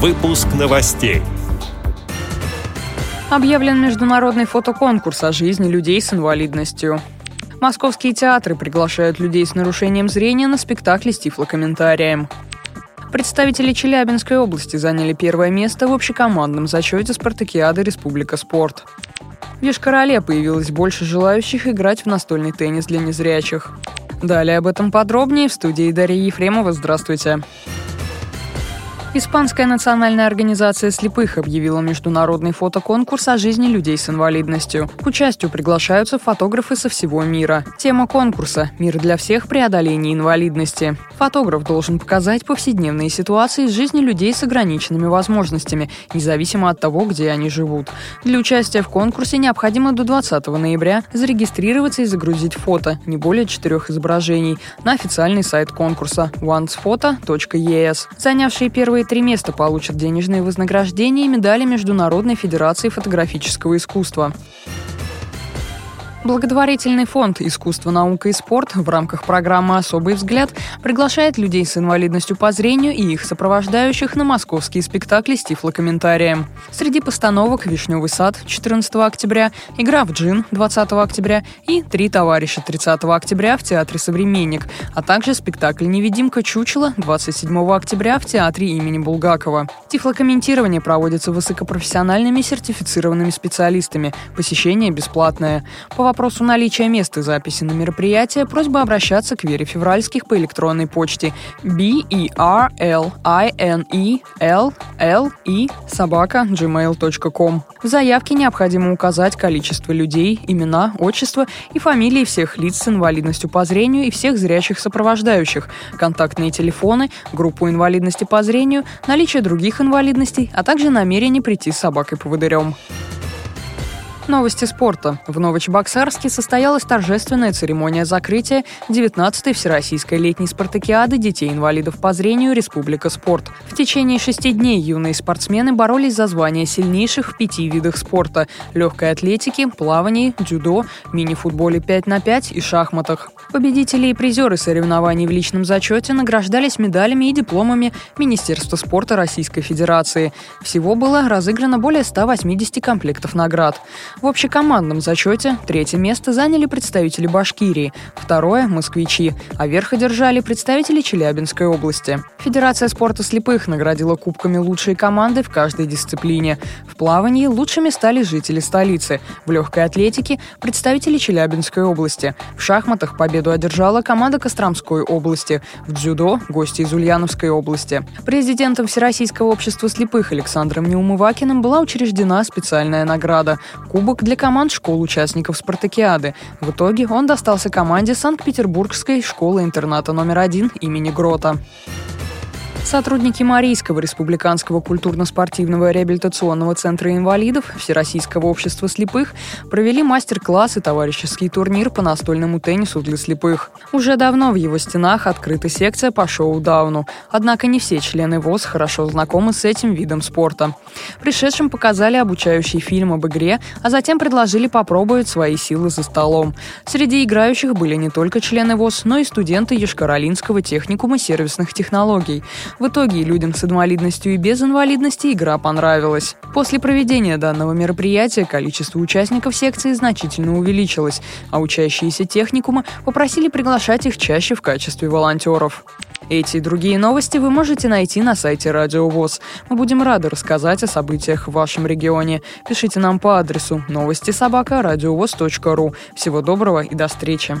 Выпуск новостей. Объявлен международный фотоконкурс о жизни людей с инвалидностью. Московские театры приглашают людей с нарушением зрения на спектакли с тифлокомментарием. Представители Челябинской области заняли первое место в общекомандном зачете спартакиады «Республика спорт». В Ешкарале появилось больше желающих играть в настольный теннис для незрячих. Далее об этом подробнее в студии Дарья Ефремова. Здравствуйте. Испанская национальная организация слепых объявила международный фотоконкурс о жизни людей с инвалидностью. К участию приглашаются фотографы со всего мира. Тема конкурса – «Мир для всех. Преодоление инвалидности». Фотограф должен показать повседневные ситуации из жизни людей с ограниченными возможностями, независимо от того, где они живут. Для участия в конкурсе необходимо до 20 ноября зарегистрироваться и загрузить фото, не более четырех изображений, на официальный сайт конкурса oncephoto.es. Занявшие первые три места получат денежные вознаграждения и медали Международной Федерации фотографического искусства. Благотворительный фонд «Искусство, наука и спорт» в рамках программы «Особый взгляд» приглашает людей с инвалидностью по зрению и их сопровождающих на московские спектакли с тифлокомментарием. Среди постановок «Вишневый сад» 14 октября, «Игра в джин» 20 октября и «Три товарища» 30 октября в Театре «Современник», а также спектакль «Невидимка чучела» 27 октября в Театре имени Булгакова. Тифлокомментирование проводится высокопрофессиональными сертифицированными специалистами. Посещение бесплатное. По вопросу наличия места записи на мероприятие просьба обращаться к Вере Февральских по электронной почте b e r l i n e l l e собака gmail.com. В заявке необходимо указать количество людей, имена, отчество и фамилии всех лиц с инвалидностью по зрению и всех зрячих сопровождающих, контактные телефоны, группу инвалидности по зрению, наличие других инвалидностей, а также намерение прийти с собакой-поводырем. Новости спорта. В Новочебоксарске состоялась торжественная церемония закрытия 19-й Всероссийской летней спартакиады детей-инвалидов по зрению «Республика спорт». В течение шести дней юные спортсмены боролись за звание сильнейших в пяти видах спорта – легкой атлетике, плавании, дзюдо, мини-футболе 5 на 5 и шахматах. Победители и призеры соревнований в личном зачете награждались медалями и дипломами Министерства спорта Российской Федерации. Всего было разыграно более 180 комплектов наград. В общекомандном зачете третье место заняли представители Башкирии, второе – москвичи, а верх одержали представители Челябинской области. Федерация спорта слепых наградила кубками лучшие команды в каждой дисциплине. В плавании лучшими стали жители столицы, в легкой атлетике – представители Челябинской области, в шахматах победу одержала команда Костромской области, в дзюдо – гости из Ульяновской области. Президентом Всероссийского общества слепых Александром Неумывакиным была учреждена специальная награда – кубок для команд школ участников спартакиады. В итоге он достался команде Санкт-Петербургской школы-интерната номер один имени Грота. Сотрудники Марийского республиканского культурно-спортивного реабилитационного центра инвалидов Всероссийского общества слепых провели мастер-класс и товарищеский турнир по настольному теннису для слепых. Уже давно в его стенах открыта секция по шоу-дауну, однако не все члены ВОЗ хорошо знакомы с этим видом спорта. Пришедшим показали обучающий фильм об игре, а затем предложили попробовать свои силы за столом. Среди играющих были не только члены ВОЗ, но и студенты Ешкаролинского техникума сервисных технологий. В итоге людям с инвалидностью и без инвалидности игра понравилась. После проведения данного мероприятия количество участников секции значительно увеличилось, а учащиеся техникума попросили приглашать их чаще в качестве волонтеров. Эти и другие новости вы можете найти на сайте Радио ВОЗ. Мы будем рады рассказать о событиях в вашем регионе. Пишите нам по адресу новости собака ру. Всего доброго и до встречи.